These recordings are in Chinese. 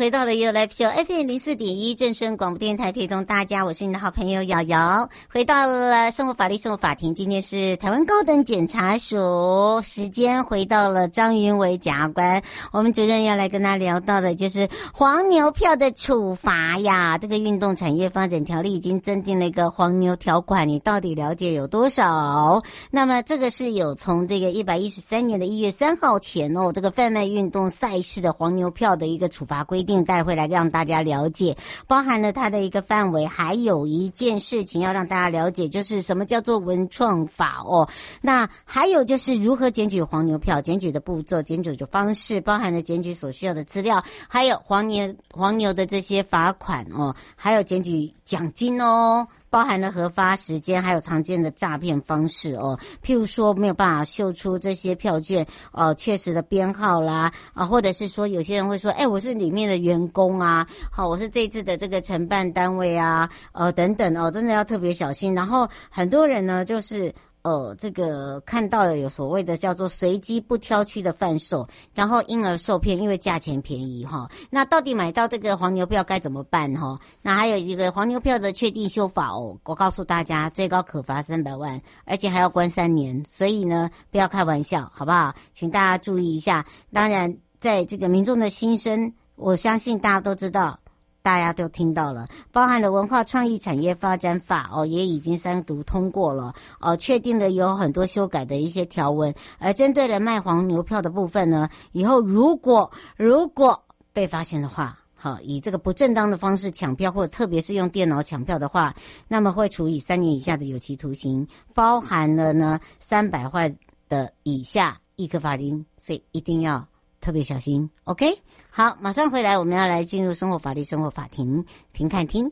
回到了又来秀 FM 零四点一正声广播电台，陪同大家，我是你的好朋友瑶瑶。回到了生活法律生活法庭，今天是台湾高等检察署时间，回到了张云伟检察官，我们主任要来跟他聊到的就是黄牛票的处罚呀。这个运动产业发展条例已经增订了一个黄牛条款，你到底了解有多少？那么这个是有从这个一百一十三年的一月三号前哦，这个贩卖运动赛事的黄牛票的一个处罚规。定定带回来让大家了解，包含了它的一个范围，还有一件事情要让大家了解，就是什么叫做文创法哦。那还有就是如何检举黄牛票，检举的步骤、检举的方式，包含了检举所需要的资料，还有黄牛黄牛的这些罚款哦，还有检举奖金哦。包含了核发时间，还有常见的诈骗方式哦。譬如说，没有办法秀出这些票券哦，确实的编号啦啊，或者是说，有些人会说，哎，我是里面的员工啊，好，我是这次的这个承办单位啊，呃，等等哦，真的要特别小心。然后很多人呢，就是。呃，这个看到了有所谓的叫做随机不挑区的贩售，然后因而受骗，因为价钱便宜哈。那到底买到这个黄牛票该怎么办哈？那还有一个黄牛票的确定修法哦，我告诉大家，最高可罚三百万，而且还要关三年，所以呢，不要开玩笑，好不好？请大家注意一下。当然，在这个民众的心声，我相信大家都知道。大家都听到了，包含了文化创意产业发展法哦，也已经三读通过了哦，确定了有很多修改的一些条文。而针对了卖黄牛票的部分呢，以后如果如果被发现的话，好，以这个不正当的方式抢票，或者特别是用电脑抢票的话，那么会处以三年以下的有期徒刑，包含了呢三百块的以下一颗罚金，所以一定要特别小心，OK。好，马上回来，我们要来进入生活法律生活法庭，庭看听。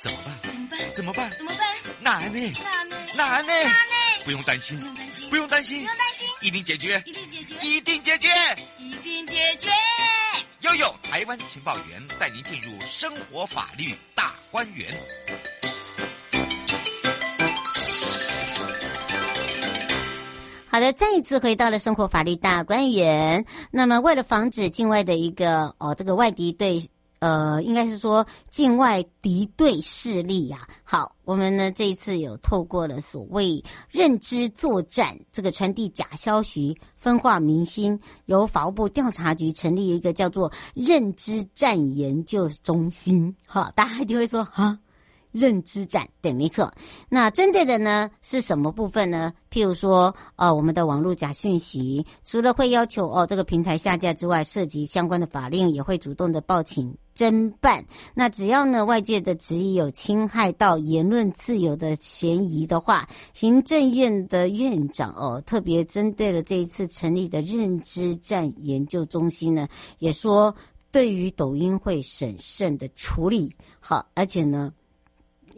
怎么办？怎么办？怎么办？怎么办？哪呢？哪呢？哪呢？不用担心，不用担心，不用担心，不用担心，一定解决，一定解决，一定解决，一定解决。悠悠台湾情报员带您进入生活法律大观园。好的，再一次回到了生活法律大观园。那么，为了防止境外的一个哦，这个外敌对，呃，应该是说境外敌对势力呀、啊。好，我们呢这一次有透过了所谓认知作战，这个传递假消息、分化民心，由法务部调查局成立一个叫做认知战研究中心。好，大家就会说啊。认知战，对，没错。那针对的呢是什么部分呢？譬如说，呃，我们的网络假讯息，除了会要求哦这个平台下架之外，涉及相关的法令，也会主动的报请侦办。那只要呢外界的质疑有侵害到言论自由的嫌疑的话，行政院的院长哦特别针对了这一次成立的认知战研究中心呢，也说对于抖音会审慎的处理。好，而且呢。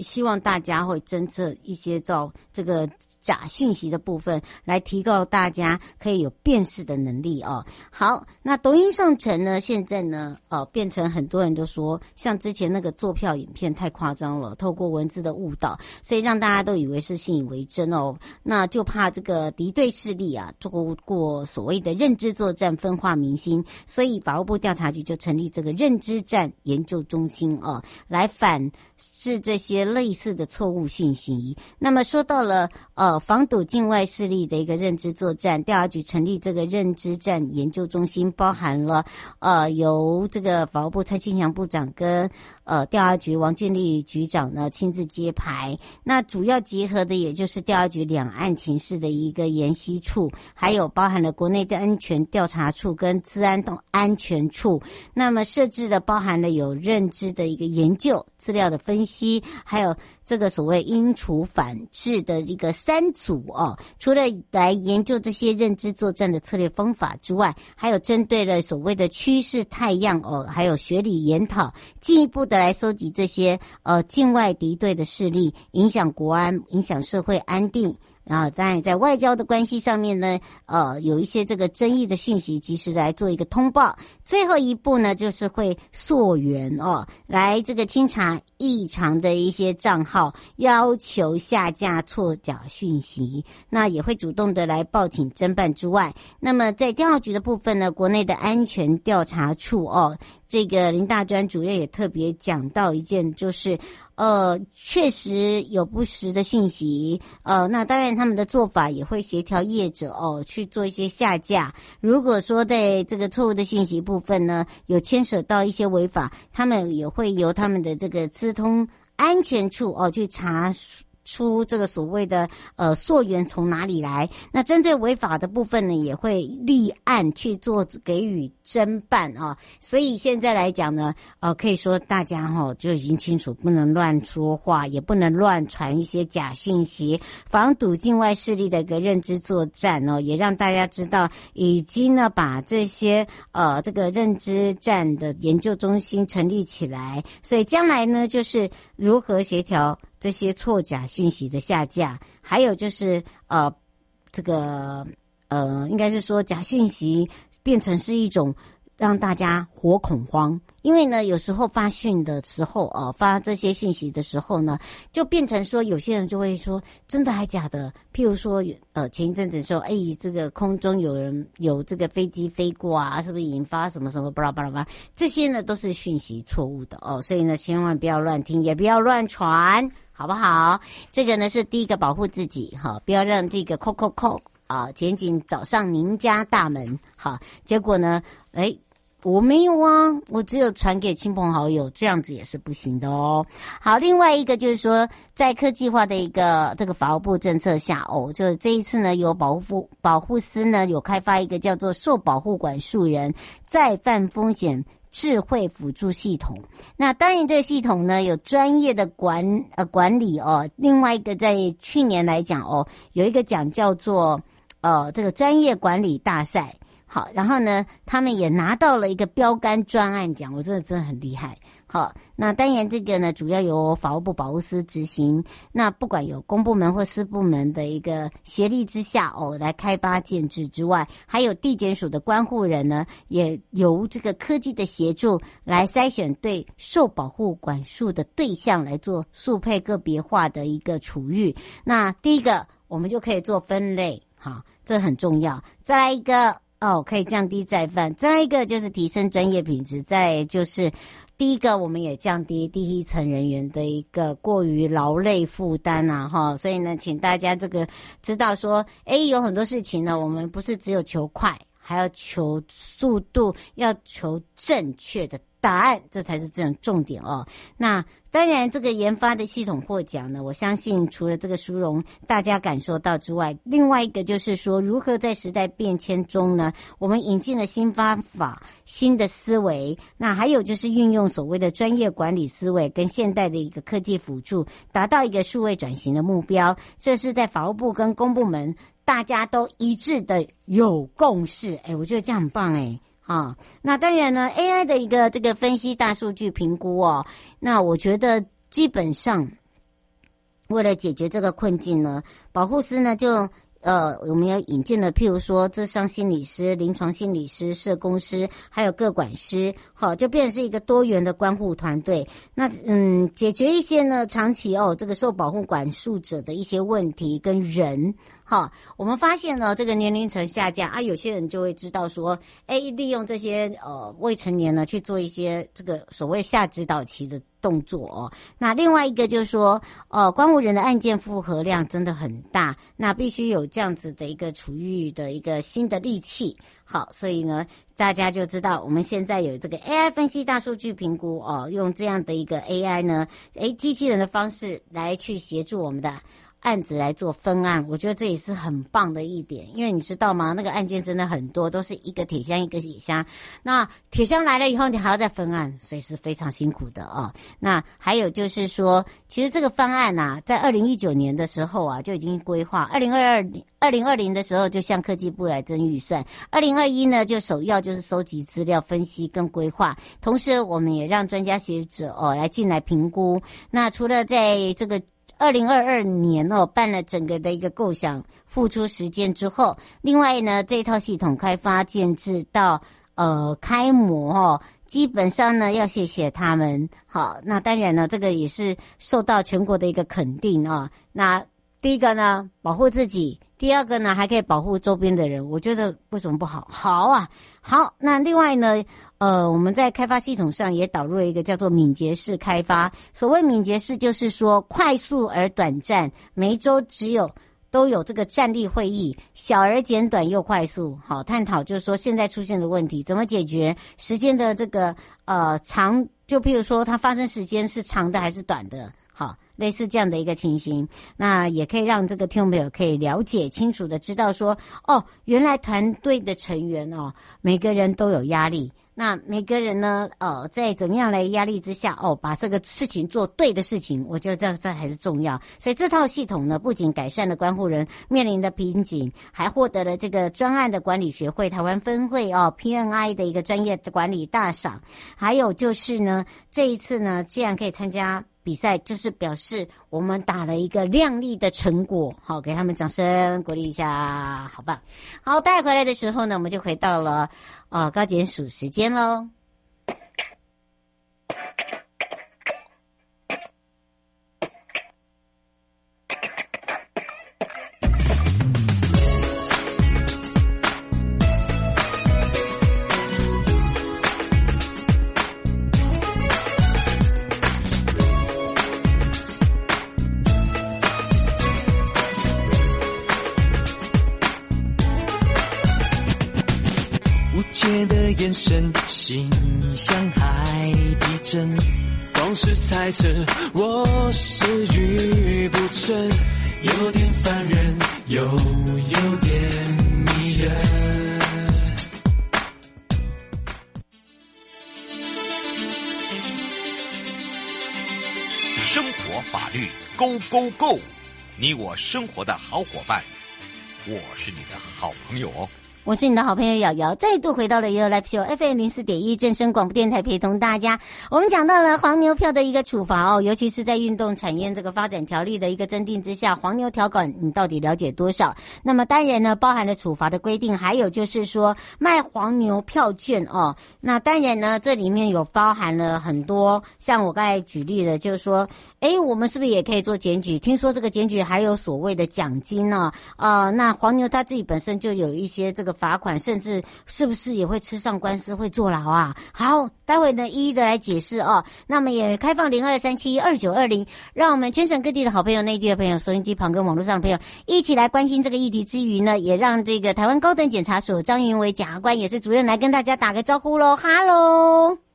希望大家会侦测一些造这个假讯息的部分，来提高大家可以有辨识的能力哦。好，那抖音上层呢，现在呢，呃，变成很多人都说，像之前那个做票影片太夸张了，透过文字的误导，所以让大家都以为是信以为真哦。那就怕这个敌对势力啊，做过所谓的认知作战，分化民心，所以法务部调查局就成立这个认知战研究中心哦，来反制这些。类似的错误讯息。那么说到了呃防堵境外势力的一个认知作战，调查局成立这个认知战研究中心，包含了呃由这个法务部蔡清祥部长跟呃调查局王俊立局长呢亲自揭牌。那主要结合的也就是调查局两岸情势的一个研析处，还有包含了国内的安全调查处跟治安动安全处。那么设置的包含了有认知的一个研究。资料的分析，还有这个所谓因处反制的一个三组哦。除了来研究这些认知作战的策略方法之外，还有针对了所谓的趋势太阳哦，还有学理研讨，进一步的来收集这些呃境外敌对的势力，影响国安、影响社会安定。然后，当然，在外交的关系上面呢，呃，有一些这个争议的讯息，及时来做一个通报。最后一步呢，就是会溯源哦，来这个清查异常的一些账号，要求下架错假讯息。那也会主动的来报警侦办之外，那么在调查局的部分呢，国内的安全调查处哦。这个林大专主任也特别讲到一件，就是，呃，确实有不实的讯息，呃，那当然他们的做法也会协调业者哦去做一些下架。如果说在这个错误的讯息部分呢，有牵扯到一些违法，他们也会由他们的这个资通安全处哦去查。出这个所谓的呃溯源从哪里来？那针对违法的部分呢，也会立案去做给予侦办啊。所以现在来讲呢，呃，可以说大家哈就已经清楚，不能乱说话，也不能乱传一些假讯息，防堵境外势力的一个认知作战哦，也让大家知道，已经呢把这些呃这个认知战的研究中心成立起来，所以将来呢就是如何协调。这些错假讯息的下架，还有就是呃，这个呃，应该是说假讯息变成是一种让大家活恐慌，因为呢，有时候发讯的时候啊、呃，发这些讯息的时候呢，就变成说有些人就会说真的还假的，譬如说呃，前一阵子说哎，这个空中有人有这个飞机飞过啊，是不是引发什么什么巴拉巴拉巴拉，这些呢都是讯息错误的哦，所以呢，千万不要乱听，也不要乱传。好不好？这个呢是第一个保护自己，哈，不要让这个扣扣扣啊，前景找上您家大门，好，结果呢，哎，我没有啊，我只有传给亲朋好友，这样子也是不行的哦。好，另外一个就是说，在科技化的一个这个法务部政策下，哦，就是这一次呢，有保护保护司呢有开发一个叫做受保护管束人再犯风险。智慧辅助系统，那当然这个系统呢有专业的管呃管理哦。另外一个在去年来讲哦，有一个奖叫做呃这个专业管理大赛，好，然后呢他们也拿到了一个标杆专案奖，我觉得真的很厉害。好，那当然这个呢，主要由法务部保护司执行。那不管有公部门或私部门的一个协力之下哦，来开发建制之外，还有地检署的关护人呢，也由这个科技的协助来筛选对受保护管束的对象来做速配个别化的一个处遇。那第一个，我们就可以做分类，好，这很重要。再来一个哦，可以降低再犯。再一个就是提升专业品质。再就是。第一个，我们也降低第一层人员的一个过于劳累负担啊，哈，所以呢，请大家这个知道说，哎，有很多事情呢，我们不是只有求快，还要求速度，要求正确的答案，这才是这种重点哦。那。当然，这个研发的系统获奖呢，我相信除了这个殊荣大家感受到之外，另外一个就是说，如何在时代变迁中呢，我们引进了新方法、新的思维，那还有就是运用所谓的专业管理思维跟现代的一个科技辅助，达到一个数位转型的目标。这是在法务部跟公部门大家都一致的有共识。哎，我觉得这样很棒哎。啊，那当然呢，AI 的一个这个分析大数据评估哦，那我觉得基本上为了解决这个困境呢，保护师呢就。呃，我们要引进了，譬如说，智商心理师、临床心理师、社工师，还有个管师，好，就变成是一个多元的关护团队。那嗯，解决一些呢长期哦这个受保护管束者的一些问题跟人，好，我们发现呢这个年龄层下降啊，有些人就会知道说，哎，利用这些呃未成年呢去做一些这个所谓下指导期的。动作哦，那另外一个就是说，呃，关务人的案件负荷量真的很大，那必须有这样子的一个处遇的一个新的利器。好，所以呢，大家就知道我们现在有这个 AI 分析大数据评估哦，用这样的一个 AI 呢，诶，机器人的方式来去协助我们的。案子来做分案，我觉得这也是很棒的一点，因为你知道吗？那个案件真的很多，都是一个铁箱一个铁箱。那铁箱来了以后，你还要再分案，所以是非常辛苦的啊、那还有就是说，其实这个方案呐、在二零一九年的时候啊就已经规划，二零二二二零二零的时候就向科技部来征预算，二零二一呢就首要就是收集资料、分析跟规划，同时我们也让专家学者哦来进来评估。那除了在这个。二零二二年哦，办了整个的一个构想，付出时间之后，另外呢，这一套系统开发建制到呃开模哦，基本上呢要谢谢他们。好，那当然呢，这个也是受到全国的一个肯定啊。那第一个呢，保护自己；第二个呢，还可以保护周边的人。我觉得为什么不好？好啊，好。那另外呢？呃，我们在开发系统上也导入了一个叫做敏捷式开发。所谓敏捷式，就是说快速而短暂，每一周只有都有这个站立会议，小而简短又快速。好，探讨就是说现在出现的问题怎么解决，时间的这个呃长，就譬如说它发生时间是长的还是短的。好，类似这样的一个情形，那也可以让这个听众朋友可以了解清楚的知道说，哦，原来团队的成员哦，每个人都有压力。那每个人呢，呃，在怎么样来压力之下，哦，把这个事情做对的事情，我觉得这这还是重要。所以这套系统呢，不仅改善了关护人面临的瓶颈，还获得了这个专案的管理学会台湾分会哦 PNI 的一个专业的管理大赏。还有就是呢，这一次呢，既然可以参加比赛，就是表示我们打了一个亮丽的成果。好，给他们掌声鼓励一下，好吧？好，带回来的时候呢，我们就回到了。哦，高检署时间喽。眼神，心像海底针，光是猜测我是愚不成，有点烦人，又有点迷人。生活法律，Go Go Go！你我生活的好伙伴，我是你的好朋友哦。我是你的好朋友瑶瑶，再度回到了 ufofm 零四点一正声广播电台，陪同大家。我们讲到了黄牛票的一个处罚哦，尤其是在运动产业这个发展条例的一个增订之下，黄牛条款你到底了解多少？那么当然呢，包含了处罚的规定，还有就是说卖黄牛票券哦。那当然呢，这里面有包含了很多，像我刚才举例的，就是说。哎，我们是不是也可以做检举？听说这个检举还有所谓的奖金呢？啊、那黄牛他自己本身就有一些这个罚款，甚至是不是也会吃上官司，会坐牢啊？好，待会呢一一的来解释哦。那么也开放零二三七二九二零，让我们全省各地的好朋友、内地的朋友、收音机旁跟网络上的朋友一起来关心这个议题之余呢，也让这个台湾高等检察署张云伟检察官也是主任来跟大家打个招呼喽，哈喽。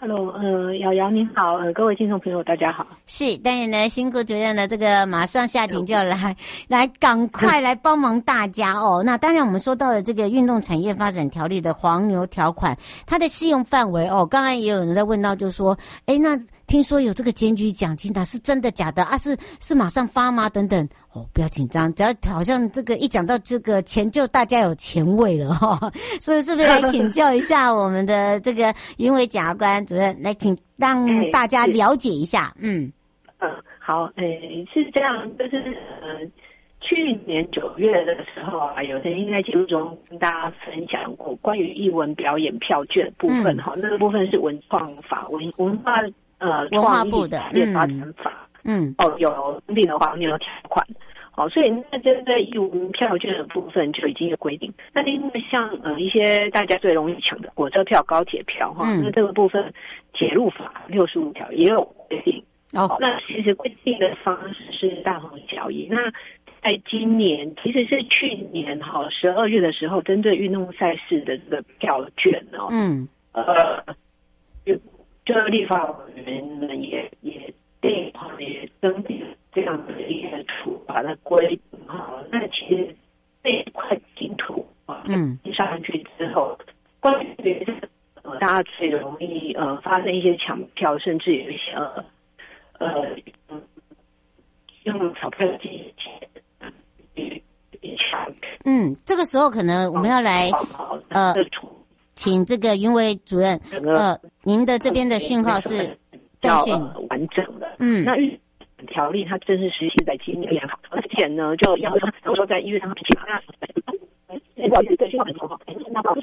Hello，呃，瑶瑶您好，呃，各位听众朋友大家好。是，当然呢，辛苦主任呢，这个马上下井就要来，来赶快来帮忙大家哦。那当然，我们说到了这个运动产业发展条例的黄牛条款，它的适用范围哦，刚刚也有人在问到，就是说，哎，那。听说有这个检举奖金的，是真的假的啊？是是马上发吗？等等哦，不要紧张，只要好像这个一讲到这个钱，就大家有钱味了哈、哦。所以是不是来请教一下我们的这个云伟检察官主任，来请让大家了解一下？嗯嗯。好，诶，是这样，就是呃，去年九月的时候啊，有曾经在节目中跟大家分享过关于艺文表演票券的部分哈、嗯，那个部分是文创法文文化呃文化部的产业发展法，嗯，哦，有订的话，你有条款。好，所以那针对义务票券的部分就已经有规定。那另外像呃一些大家最容易抢的火车票、高铁票哈、嗯，那这个部分铁路法六十五条也有规定。哦，那其实规定的方式是大同小异。那在今年其实是去年哈十二月的时候，针对运动赛事的这个票券哦，嗯，呃，就就立法委员们也也对也登记。这样子的一些处罚的规定哈，那其实这一块净土啊，嗯，上去之后，关于呃大家最容易呃发生一些抢票，甚至有一些呃呃用钞票机去抢。嗯，这个时候可能我们要来呃，请这个云维主任呃，您的这边的讯号是断讯完整的，嗯，那条例它正式实行在今年而且呢，就要说说在一月三号之前，那对，讯号很不好。那好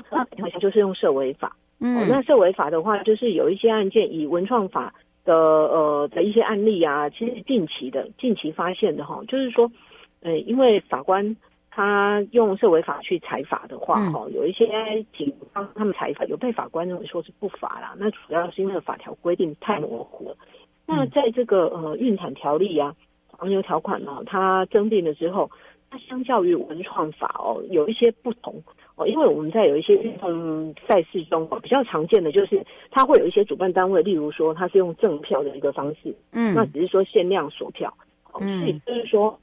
像就是用社维法，嗯，那社维法的话，就是有一些案件以文创法的呃的一些案例啊，其实近期的近期发现的哈，就是说，呃，因为法官他用社会法去裁法的话，哈、嗯，有一些警方他们裁法，有被法官认为说是不法啦，那主要是因为法条规定太模糊了。那在这个呃运产条例啊，黄牛条款呢、啊，它增订了之后，它相较于文创法哦，有一些不同哦，因为我们在有一些运动赛事中哦，比较常见的就是它会有一些主办单位，例如说它是用赠票的一个方式，嗯，那只是说限量锁票，嗯，所以就是说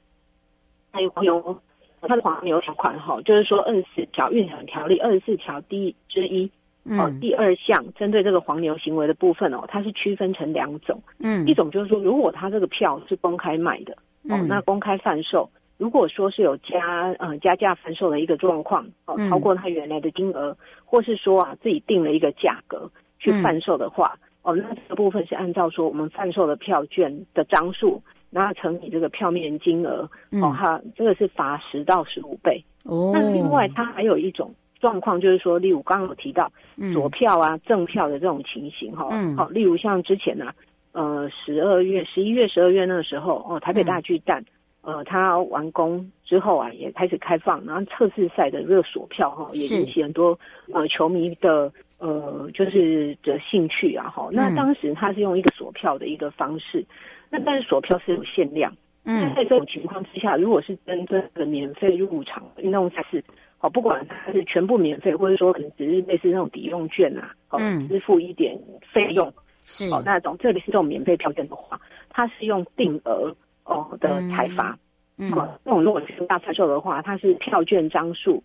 还有黄牛，它的黄牛条款哈，就是说二十四条运产条例二十四条第一之一。哦，第二项针对这个黄牛行为的部分哦，它是区分成两种。嗯，一种就是说，如果他这个票是公开卖的，哦，那公开贩售，如果说是有加呃加价贩售的一个状况，哦，超过他原来的金额，或是说啊自己定了一个价格去贩售的话，哦，那这个部分是按照说我们贩售的票券的张数，然后乘以这个票面金额，哦，它这个是罚十到十五倍。哦，那另外它还有一种。状况就是说，例如刚刚有提到左票啊、正票的这种情形哈，好，例如像之前呢、啊，呃，十二月、十一月、十二月那个时候哦，台北大巨蛋，呃，它完工之后啊，也开始开放，然后测试赛的这个锁票哈，也引起很多呃球迷的呃就是的兴趣啊哈。那当时它是用一个锁票的一个方式，那但是锁票是有限量，嗯，在这种情况之下，如果是真正的免费入场运动赛事。哦，不管它是全部免费，或者说可能只是类似那种抵用券啊，哦，支付一点费用是。哦，那种这里是这种免费票券的话，它是用定额哦的采罚，嗯，哦，那种如果是大贩售的话，它是票券张数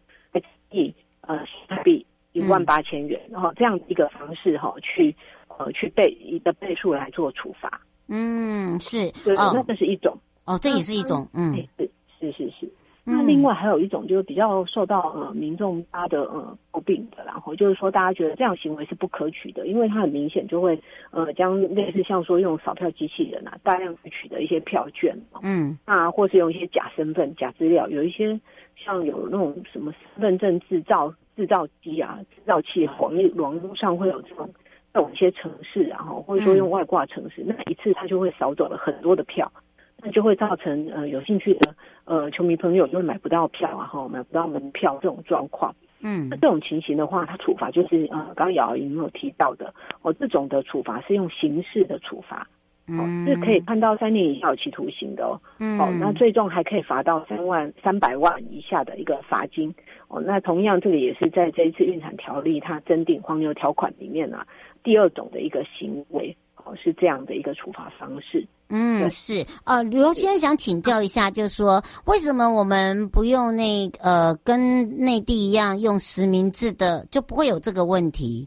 一呃新台币一万八千元，然后这样一个方式哈，去呃去倍一个倍数来做处罚，嗯，是哦，那这是一种哦，这也是一种，嗯，是是是是。那另外还有一种就是比较受到呃民众他的呃诟病的，然后就是说大家觉得这样行为是不可取的，因为它很明显就会呃将类似像说用扫票机器人啊大量去取得一些票券，嗯，那或是用一些假身份、假资料，有一些像有那种什么身份证制造制造机啊、制造器，网络网络上会有这种有一些城市，然后或者说用外挂城市，那一次他就会少走了很多的票。那就会造成呃有兴趣的呃球迷朋友就会买不到票啊，哈，买不到门票这种状况。嗯，那这种情形的话，它处罚就是呃刚刚瑶瑶有提到的哦，这种的处罚是用刑事的处罚，哦，是可以判到三年以下有期徒刑的哦。嗯，哦，那最重还可以罚到三万三百万以下的一个罚金。哦，那同样这个也是在这一次运产条例它增订黄牛条款里面啊，第二种的一个行为。哦是这样的一个处罚方式。嗯，是呃，刘先生想请教一下，就是说，为什么我们不用那呃，跟内地一样用实名制的，就不会有这个问题？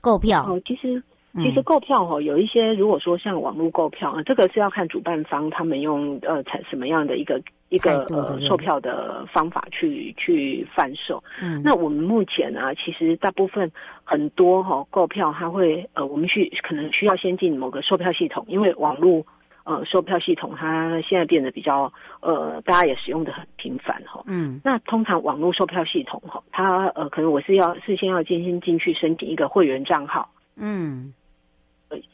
购票哦，其实其实购票哦，有一些如果说像网络购票啊，这个是要看主办方他们用呃采什么样的一个。一个呃售票的方法去去贩售，嗯，那我们目前呢，啊，其实大部分很多哈购票，它会呃，我们需可能需要先进某个售票系统，因为网络呃售票系统它现在变得比较呃大家也使用的很频繁哈。嗯，那通常网络售票系统哈，它呃可能我是要事先要进先进去申请一个会员账号。嗯。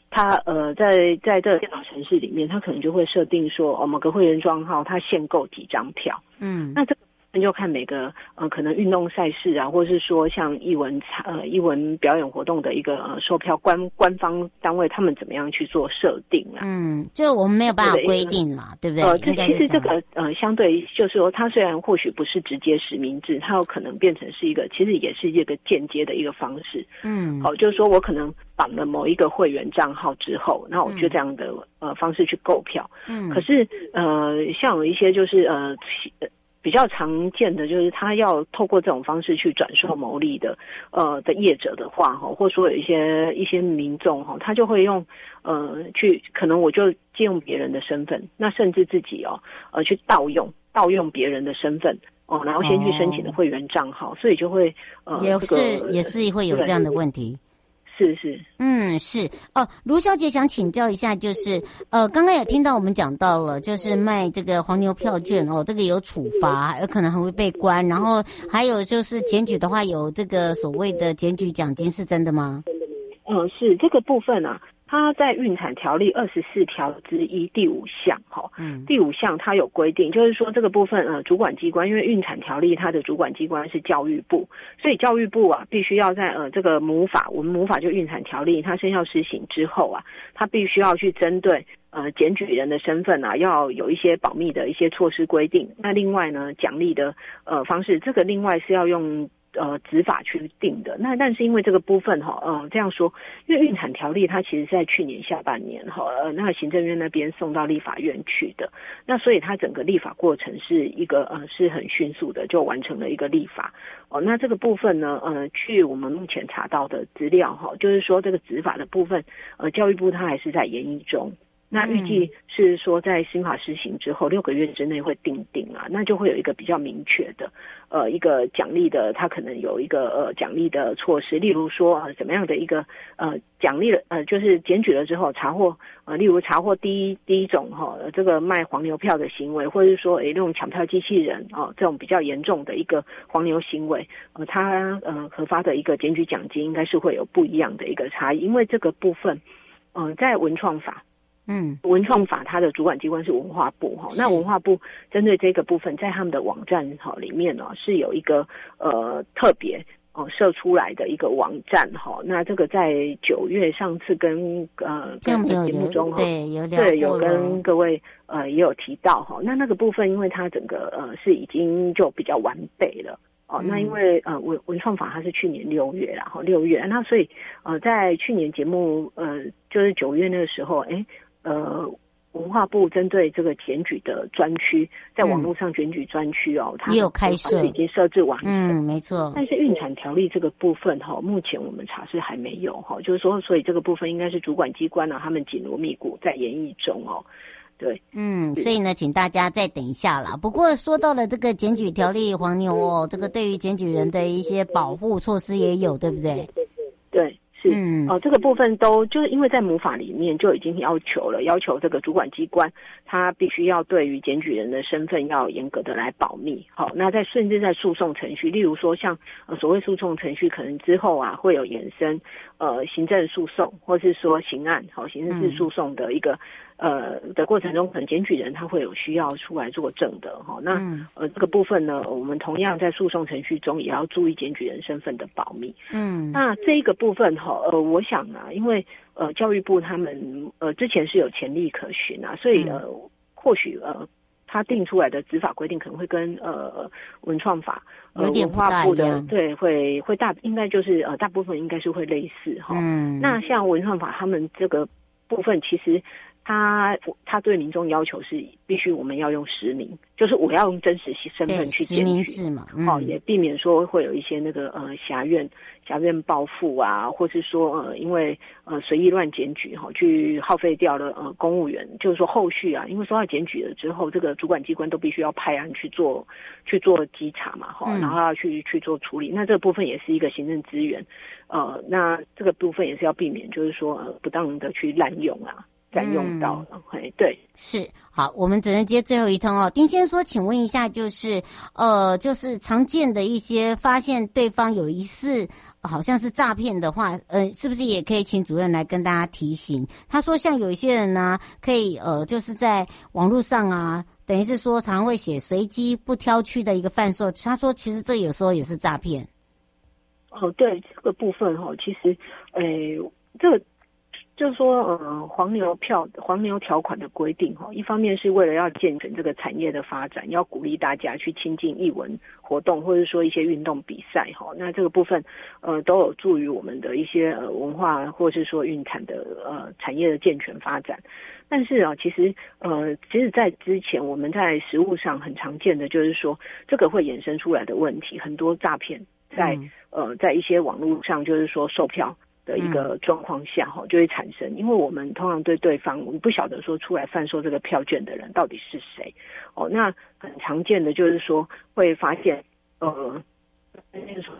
他呃，在在这个电脑城市里面，他可能就会设定说，哦，某个会员账号他限购几张票。嗯，那这个就看每个呃，可能运动赛事啊，或者是说像艺文呃艺文表演活动的一个呃售票官官方单位，他们怎么样去做设定啊？嗯，就我们没有办法规定嘛，对不对？呃，其实这个呃，相对就是说，它虽然或许不是直接实名制，它有可能变成是一个，其实也是一个间接的一个方式。嗯，好，就是说我可能。绑了某一个会员账号之后，那我就这样的、嗯、呃方式去购票。嗯，可是呃，像有一些就是呃比较常见的，就是他要透过这种方式去转售牟利的呃的业者的话哈，或者说有一些一些民众哈，他就会用呃去可能我就借用别人的身份，那甚至自己哦呃去盗用盗用别人的身份哦，然后先去申请的会员账号，哦、所以就会呃也是、这个、也是会有这样的问题。是是，嗯是哦，卢小姐想请教一下，就是呃，刚刚有听到我们讲到了，就是卖这个黄牛票券哦，这个有处罚，有可能还会被关，然后还有就是检举的话，有这个所谓的检举奖金，是真的吗？嗯，是这个部分啊。它在孕产条例二十四条之一第五项，哈，嗯，第五项它有规定，就是说这个部分，呃，主管机关，因为孕产条例它的主管机关是教育部，所以教育部啊，必须要在呃这个母法，我们母法就孕产条例它生效施行之后啊，它必须要去针对呃检举人的身份啊，要有一些保密的一些措施规定。那另外呢，奖励的呃方式，这个另外是要用。呃，执法去定的。那但是因为这个部分哈，呃，这样说，因为运产条例它其实是在去年下半年哈，呃，那行政院那边送到立法院去的。那所以它整个立法过程是一个呃是很迅速的就完成了一个立法。哦，那这个部分呢，呃，据我们目前查到的资料哈，就是说这个执法的部分，呃，教育部它还是在研议中。那预计是说，在新法施行之后六个月之内会定定啊，那就会有一个比较明确的，呃，一个奖励的，它可能有一个呃奖励的措施，例如说呃怎么样的一个呃奖励了呃就是检举了之后查获呃，例如查获第一第一种哈、呃、这个卖黄牛票的行为，或者是说诶那种抢票机器人哦、呃、这种比较严重的一个黄牛行为，呃，它呃核发的一个检举奖金应该是会有不一样的一个差异，因为这个部分嗯、呃、在文创法。嗯，文创法它的主管机关是文化部哈，那文化部针对这个部分，在他们的网站哈里面呢是有一个呃特别哦设出来的一个网站哈，那这个在九月上次跟呃跟节目中哈对有对有跟各位呃也有提到哈，那那个部分因为它整个呃是已经就比较完备了哦，那因为呃文文创法它是去年六月然后六月，那所以呃在去年节目呃就是九月那个时候哎。呃，文化部针对这个检举的专区，在网络上检举专区哦，也有开设，已经设置完了。嗯，没错。但是孕产条例这个部分哈，目前我们查是还没有哈，就是说，所以这个部分应该是主管机关呢，他们紧锣密鼓在研议中哦。对，嗯，所以呢，请大家再等一下啦。不过说到了这个检举条例，黄牛哦，这个对于检举人的一些保护措施也有，对不对？对。嗯，哦，这个部分都就是因为在母法里面就已经要求了，要求这个主管机关他必须要对于检举人的身份要严格的来保密。好，那在甚至在诉讼程序，例如说像呃所谓诉讼程序，可能之后啊会有延伸呃行政诉讼，或是说刑案，好，刑事诉讼的一个。嗯呃的过程中，可能检举人他会有需要出来作证的哈。那呃这个部分呢，我们同样在诉讼程序中也要注意检举人身份的保密。嗯，那这一个部分哈，呃，我想啊，因为呃教育部他们呃之前是有潜力可循啊，所以呃或许呃他定出来的执法规定可能会跟呃文创法呃文化部的对会会大应该就是呃大部分应该是会类似哈。嗯，那像文创法他们这个部分其实。他他对民众要求是必须我们要用实名，就是我要用真实身份去检举，嘛，嗯、哦，也避免说会有一些那个呃狭怨挟怨报复啊，或是说呃因为呃随意乱检举哈、哦，去耗费掉了呃公务员，就是说后续啊，因为收到检举了之后，这个主管机关都必须要派案去做去做稽查嘛，哈、然后要去去做处理，那这个部分也是一个行政资源，呃，那这个部分也是要避免，就是说呃不当的去滥用啊。占用到了。嘿，对，是好，我们只能接最后一通哦。丁先生说，请问一下，就是呃，就是常见的一些发现对方有疑似好像是诈骗的话，呃，是不是也可以请主任来跟大家提醒？他说，像有一些人呢，可以呃，就是在网络上啊。等于是说，常会写随机不挑区的一个贩售。他说，其实这有时候也是诈骗。哦，对这个部分哦，其实，诶，这个就是说，呃，黄牛票、黄牛条款的规定哈，一方面是为了要健全这个产业的发展，要鼓励大家去亲近艺文活动，或者说一些运动比赛哈。那这个部分，呃，都有助于我们的一些呃文化，或者是说运产的呃产业的健全发展。但是啊，其实呃，其实，在之前我们在实务上很常见的就是说，这个会衍生出来的问题，很多诈骗在、嗯、呃在一些网络上就是说售票的一个状况下哈，就会产生，因为我们通常对对方，我们不晓得说出来贩售这个票券的人到底是谁。哦，那很常见的就是说会发现呃。那个说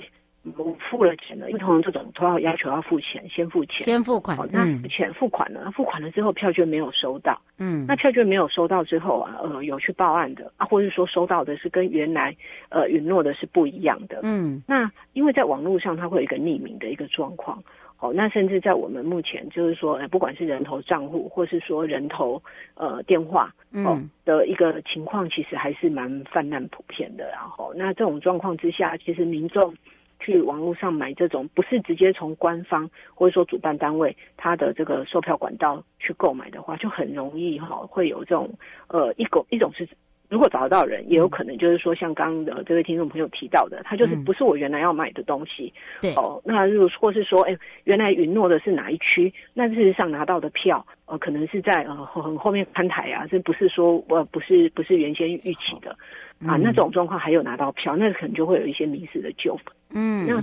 我付了钱了，因为通常这种都要要求要付钱，先付钱，先付款。哦，那钱付款了，付款了之后票券没有收到，嗯，那票券没有收到之后啊，呃，有去报案的啊，或者是说收到的是跟原来呃允诺的是不一样的，嗯，那因为在网络上它会有一个匿名的一个状况，哦，那甚至在我们目前就是说，呃，不管是人头账户或是说人头呃电话哦、嗯、的一个情况，其实还是蛮泛滥普遍的，然后那这种状况之下，其实民众。去网络上买这种不是直接从官方或者说主办单位他的这个售票管道去购买的话，就很容易哈会有这种呃一种一种是如果找得到人，也有可能就是说像刚刚的这位听众朋友提到的，他就是不是我原来要买的东西，对。哦，那如果或是说哎原来允诺的是哪一区，那事实上拿到的票呃可能是在呃很后面看台啊，这不是说呃不是不是原先预期的。啊，那种状况还有拿到票，那可能就会有一些民事的纠纷。嗯，那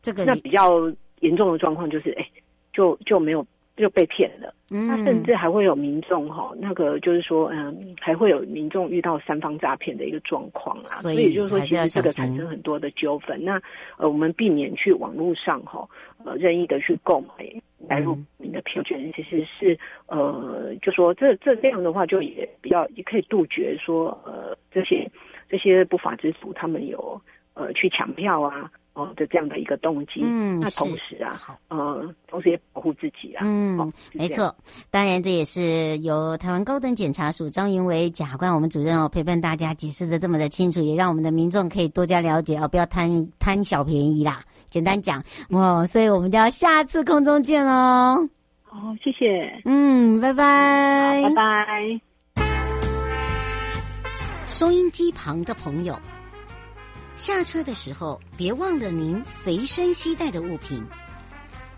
这个那比较严重的状况就是，哎、欸，就就没有就被骗了。嗯，那甚至还会有民众哈，那个就是说，嗯，还会有民众遇到三方诈骗的一个状况啊。所以就是说，其实这个产生很多的纠纷。那呃，我们避免去网络上哈，呃，任意的去购买来路你的票券，其实是呃，就说这这这样的话，就也比较也可以杜绝说呃这些这些不法之徒他们有呃去抢票啊哦的这样的一个动机。嗯，那同时啊，呃，同时也保护自己啊。嗯，哦、没错。当然，这也是由台湾高等检察署张云维检察官我们主任哦陪伴大家解释的这么的清楚，也让我们的民众可以多加了解哦，不要贪贪小便宜啦。简单讲哦，所以我们就要下次空中见喽。好，谢谢。嗯，拜拜。拜拜。收音机旁的朋友，下车的时候别忘了您随身携带的物品。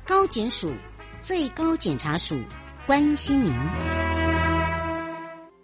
高检署最高检察署关心您。